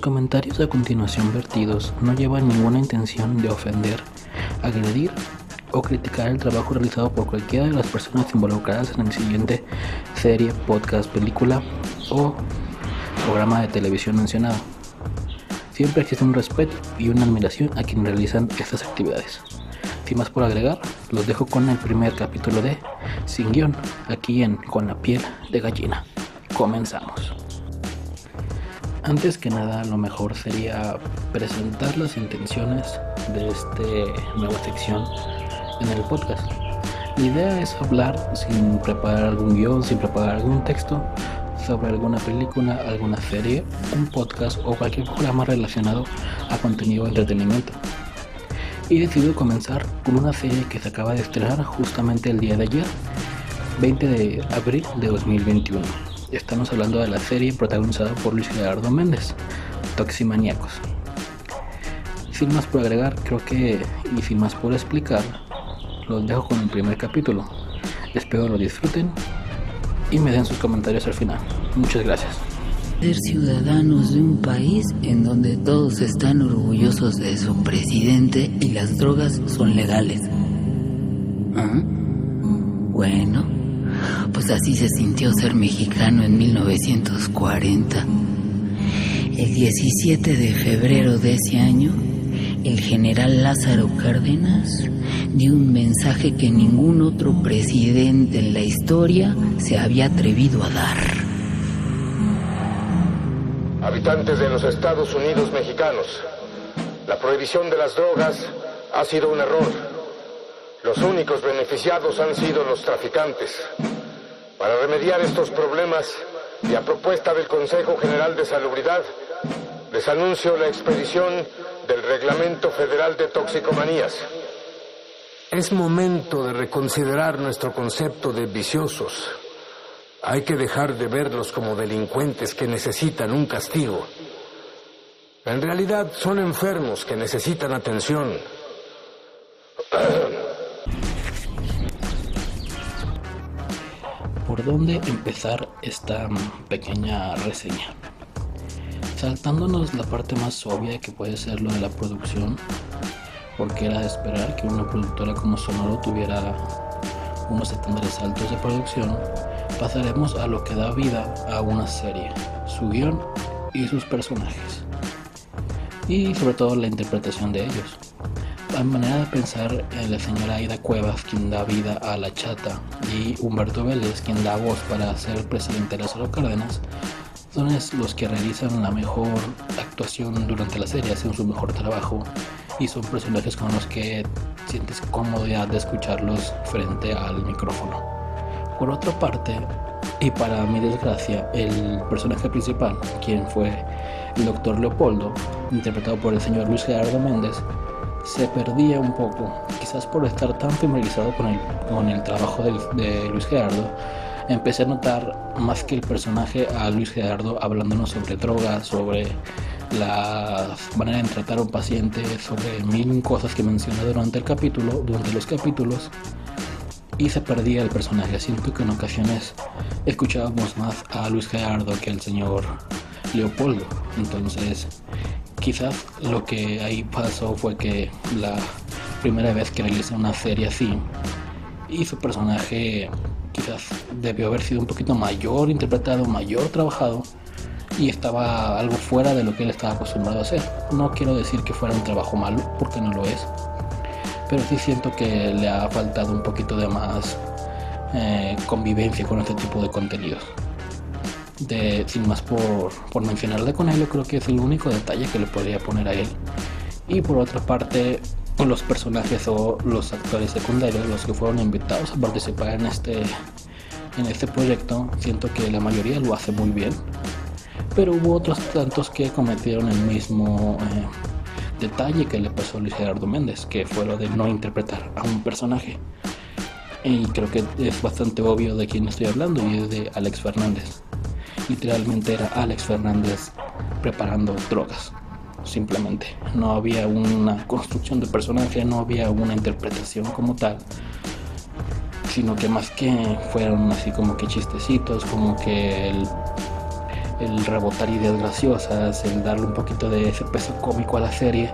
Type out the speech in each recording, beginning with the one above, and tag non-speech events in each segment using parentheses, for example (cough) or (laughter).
Los comentarios a continuación vertidos no llevan ninguna intención de ofender, agredir o criticar el trabajo realizado por cualquiera de las personas involucradas en el siguiente serie, podcast, película o programa de televisión mencionado. Siempre existe un respeto y una admiración a quienes realizan estas actividades. Sin más por agregar, los dejo con el primer capítulo de Sin Guión, aquí en Con la piel de gallina. Comenzamos. Antes que nada, lo mejor sería presentar las intenciones de esta nueva sección en el podcast. La idea es hablar sin preparar algún guion, sin preparar algún texto sobre alguna película, alguna serie, un podcast o cualquier programa relacionado a contenido de entretenimiento. Y decido comenzar con una serie que se acaba de estrenar justamente el día de ayer, 20 de abril de 2021 Estamos hablando de la serie protagonizada por Luis Gerardo Méndez, Toximaniacos. Sin más por agregar, creo que, y sin más por explicar, los dejo con el primer capítulo. Espero lo disfruten y me den sus comentarios al final. Muchas gracias. Ser ciudadanos de un país en donde todos están orgullosos de su presidente y las drogas son legales. ¿Ah? Bueno pues así se sintió ser mexicano en 1940. El 17 de febrero de ese año, el general Lázaro Cárdenas dio un mensaje que ningún otro presidente en la historia se había atrevido a dar. Habitantes de los Estados Unidos mexicanos, la prohibición de las drogas ha sido un error. Los únicos beneficiados han sido los traficantes. Para remediar estos problemas y a propuesta del Consejo General de Salubridad, les anuncio la expedición del Reglamento Federal de Toxicomanías. Es momento de reconsiderar nuestro concepto de viciosos. Hay que dejar de verlos como delincuentes que necesitan un castigo. En realidad son enfermos que necesitan atención. (clears throat) por dónde empezar esta pequeña reseña. Saltándonos la parte más obvia que puede ser lo de la producción, porque era de esperar que una productora como Sonoro tuviera unos estándares altos de producción, pasaremos a lo que da vida a una serie, su guion y sus personajes, y sobre todo la interpretación de ellos. A manera de pensar, la señora Aida Cuevas, quien da vida a La Chata, y Humberto Vélez, quien da voz para ser presidente de Lázaro Cárdenas, son los que realizan la mejor actuación durante la serie, hacen su mejor trabajo y son personajes con los que sientes comodidad de escucharlos frente al micrófono. Por otra parte, y para mi desgracia, el personaje principal, quien fue el doctor Leopoldo, interpretado por el señor Luis Gerardo Méndez, se perdía un poco, quizás por estar tan familiarizado con el, con el trabajo de, Luis Gerardo, empecé a notar más que el personaje a Luis Gerardo hablándonos sobre drogas, sobre la manera de tratar a un paciente, sobre mil cosas que mencioné durante el capítulo, durante los capítulos, y se perdía el personaje. Siento que en ocasiones escuchábamos más a Luis Gerardo que al señor Leopoldo. Entonces, quizás lo que ahí pasó fue que la primera vez que realizó una serie así y su personaje quizás debió haber sido un poquito mayor interpretado, mayor trabajado y estaba algo fuera de lo que él estaba acostumbrado a hacer. No quiero decir que fuera un trabajo malo, porque no lo es, pero sí siento que le ha faltado un poquito de más eh, convivencia con este tipo de contenidos sin más por, por mencionarle con él, yo creo que es el único detalle que le podría poner a él. Y por otra parte, los personajes o los actores secundarios, los que fueron invitados a participar en este, en este proyecto, siento que la mayoría lo hace muy bien. Pero hubo otros tantos que cometieron el mismo eh, detalle que le pasó a Luis Gerardo Méndez, que fue lo de no interpretar a un personaje. Y creo que es bastante obvio de quién estoy hablando y es de Alex Fernández literalmente era Alex Fernández preparando drogas. Simplemente no había una construcción de personaje, no había una interpretación como tal, sino que más que fueron así como que chistecitos, como que el rebotar ideas graciosas, el darle un poquito de ese peso cómico a la serie,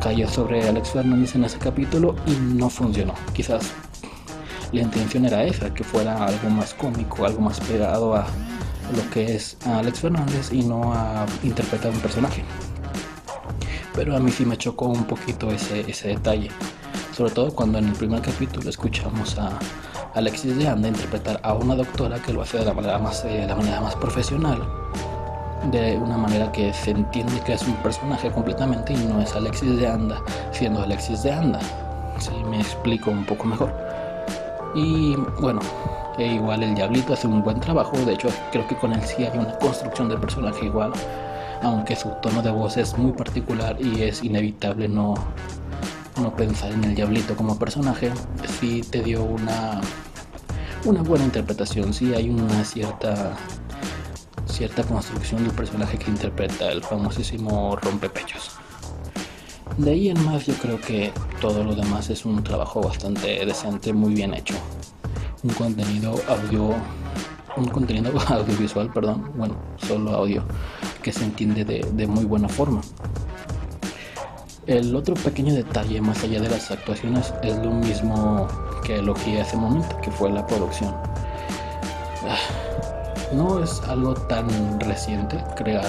cayó sobre Alex Fernández en ese capítulo y no funcionó. Quizás la intención era esa, que fuera algo más cómico, algo más pegado a lo que es Alex Fernández y no a interpretar un personaje. Pero a mí sí me chocó un poquito ese, ese detalle. Sobre todo cuando en el primer capítulo escuchamos a Alexis de Anda interpretar a una doctora que lo hace de la manera más, de la manera más profesional. De una manera que se entiende que es un personaje completamente y no es Alexis de Anda siendo Alexis de Anda. Si me explico un poco mejor. Y bueno, e igual el Diablito hace un buen trabajo. De hecho, creo que con él sí hay una construcción del personaje igual. Aunque su tono de voz es muy particular y es inevitable no, no pensar en el Diablito como personaje, sí te dio una, una buena interpretación. Sí hay una cierta cierta construcción del personaje que interpreta el famosísimo rompepechos. De ahí en más yo creo que todo lo demás es un trabajo bastante decente, muy bien hecho. Un contenido audio, un contenido (laughs) audiovisual, perdón, bueno, solo audio, que se entiende de, muy buena forma. El otro pequeño detalle más allá de las actuaciones es lo mismo que elogié hace momento, que fue la producción. Ah, no es algo tan reciente crear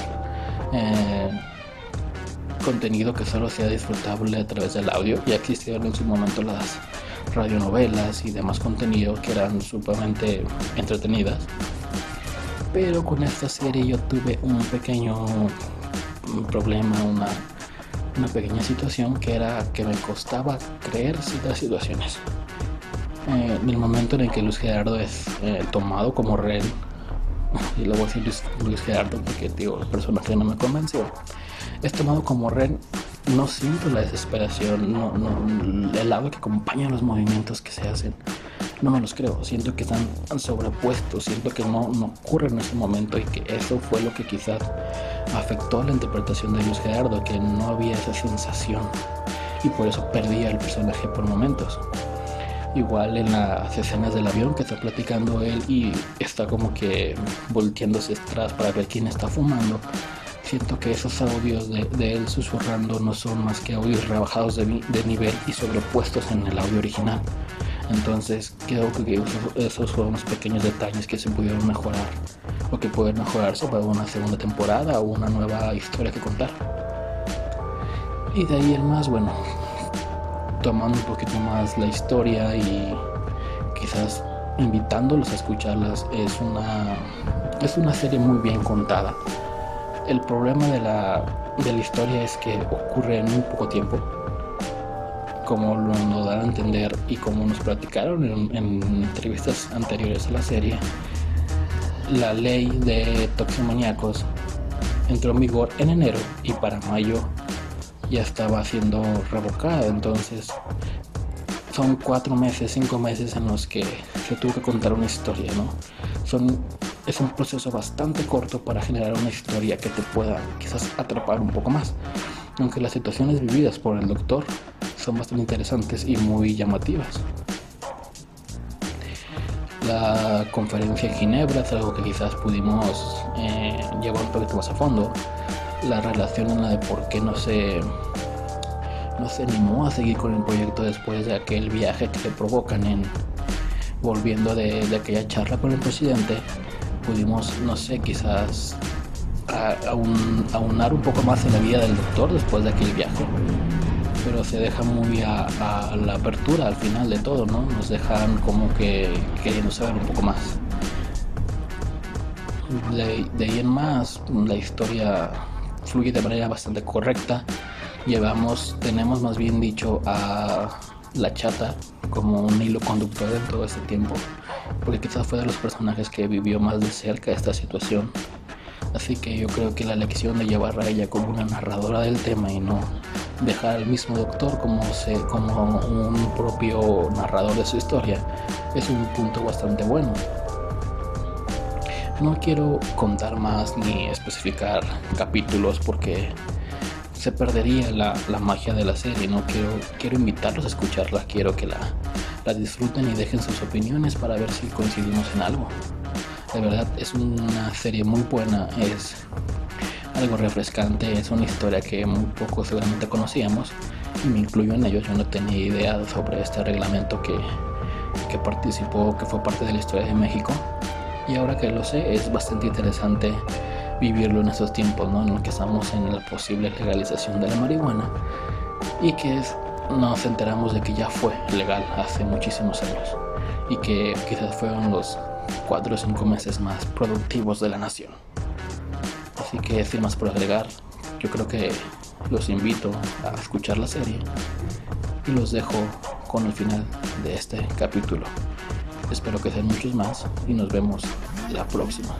eh, contenido que solo sea disfrutable a través del audio. Ya existieron en su momento las radionovelas y demás contenido que eran sumamente entretenidas. Pero con esta serie yo tuve un pequeño problema, una, una pequeña situación que era que me costaba creer ciertas situaciones. Eh, en el momento en el que Luis Gerardo es eh, tomado como rey, (laughs) y luego voy a decir Luis, Gerardo porque digo, el personaje no me convenció es tomado como Ren, no siento la desesperación, no, no, el agua que acompaña los movimientos que se hacen. No me los creo, siento que están sobrepuestos, siento que no, no ocurre en ese momento y que eso fue lo que quizás afectó la interpretación de Luis Gerardo, que no había esa sensación y por eso perdía el personaje por momentos. Igual en las escenas del avión que está platicando él y está como que volteándose atrás para ver quién está fumando siento que esos audios de, él susurrando no son más que audios rebajados de, nivel y sobrepuestos en el audio original. Entonces creo que esos, fueron los pequeños detalles que se pudieron mejorar o que pueden mejorarse para una segunda temporada o una nueva historia que contar. Y de ahí el más, bueno, tomando un poquito más la historia y quizás invitándolos a escucharlas, es una, es una serie muy bien contada el problema de la, de la historia es que ocurre en muy poco tiempo, como lo nos dan a entender y como nos platicaron en, en entrevistas anteriores a la serie. La ley de toximoníacos entró en vigor en enero y para mayo ya estaba siendo revocada. Entonces son cuatro meses, cinco meses en los que se tuvo que contar una historia, ¿no? Son es un proceso bastante corto para generar una historia que te pueda quizás atrapar un poco más. Aunque las situaciones vividas por el doctor son bastante interesantes y muy llamativas. La conferencia en Ginebra es algo que quizás pudimos eh, llevar un poquito más a fondo. La relación en la de por qué no se, no se animó a seguir con el proyecto después de aquel viaje que le provocan en volviendo de, de aquella charla con el presidente pudimos, no sé, quizás aunar un poco más en la vida del doctor después de aquel viaje. Pero se deja muy a, la apertura al final de todo, ¿no? Nos dejan como que queriendo saber un poco más. De, de ahí en más, la historia fluye de manera bastante correcta. Llevamos, tenemos más bien dicho a la chata como un hilo conductor en todo este tiempo porque quizás fue de los personajes que vivió más de cerca esta situación. Así que yo creo que la lección de llevar a ella como una narradora del tema y no dejar al mismo doctor como, se, como un propio narrador de su historia es un punto bastante bueno. No quiero contar más ni especificar capítulos porque se perdería la, la, magia de la serie. No quiero, quiero invitarlos a escucharla, quiero que la, la disfruten y dejen sus opiniones para ver si coincidimos en algo. De verdad es una serie muy buena, es algo refrescante, es una historia que muy poco seguramente conocíamos y me incluyo en ello. Yo no tenía idea sobre este reglamento que, que participó, que fue parte de la historia de México y ahora que lo sé es bastante interesante vivirlo en estos tiempos, ¿no? En los que estamos en la posible legalización de la marihuana y que nos enteramos de que ya fue legal hace muchísimos años y que quizás fueron los cuatro o cinco meses más productivos de la nación. Así que sin más por agregar, yo creo que los invito a escuchar la serie y los dejo con el final de este capítulo. Espero que sean muchos más y nos vemos la próxima.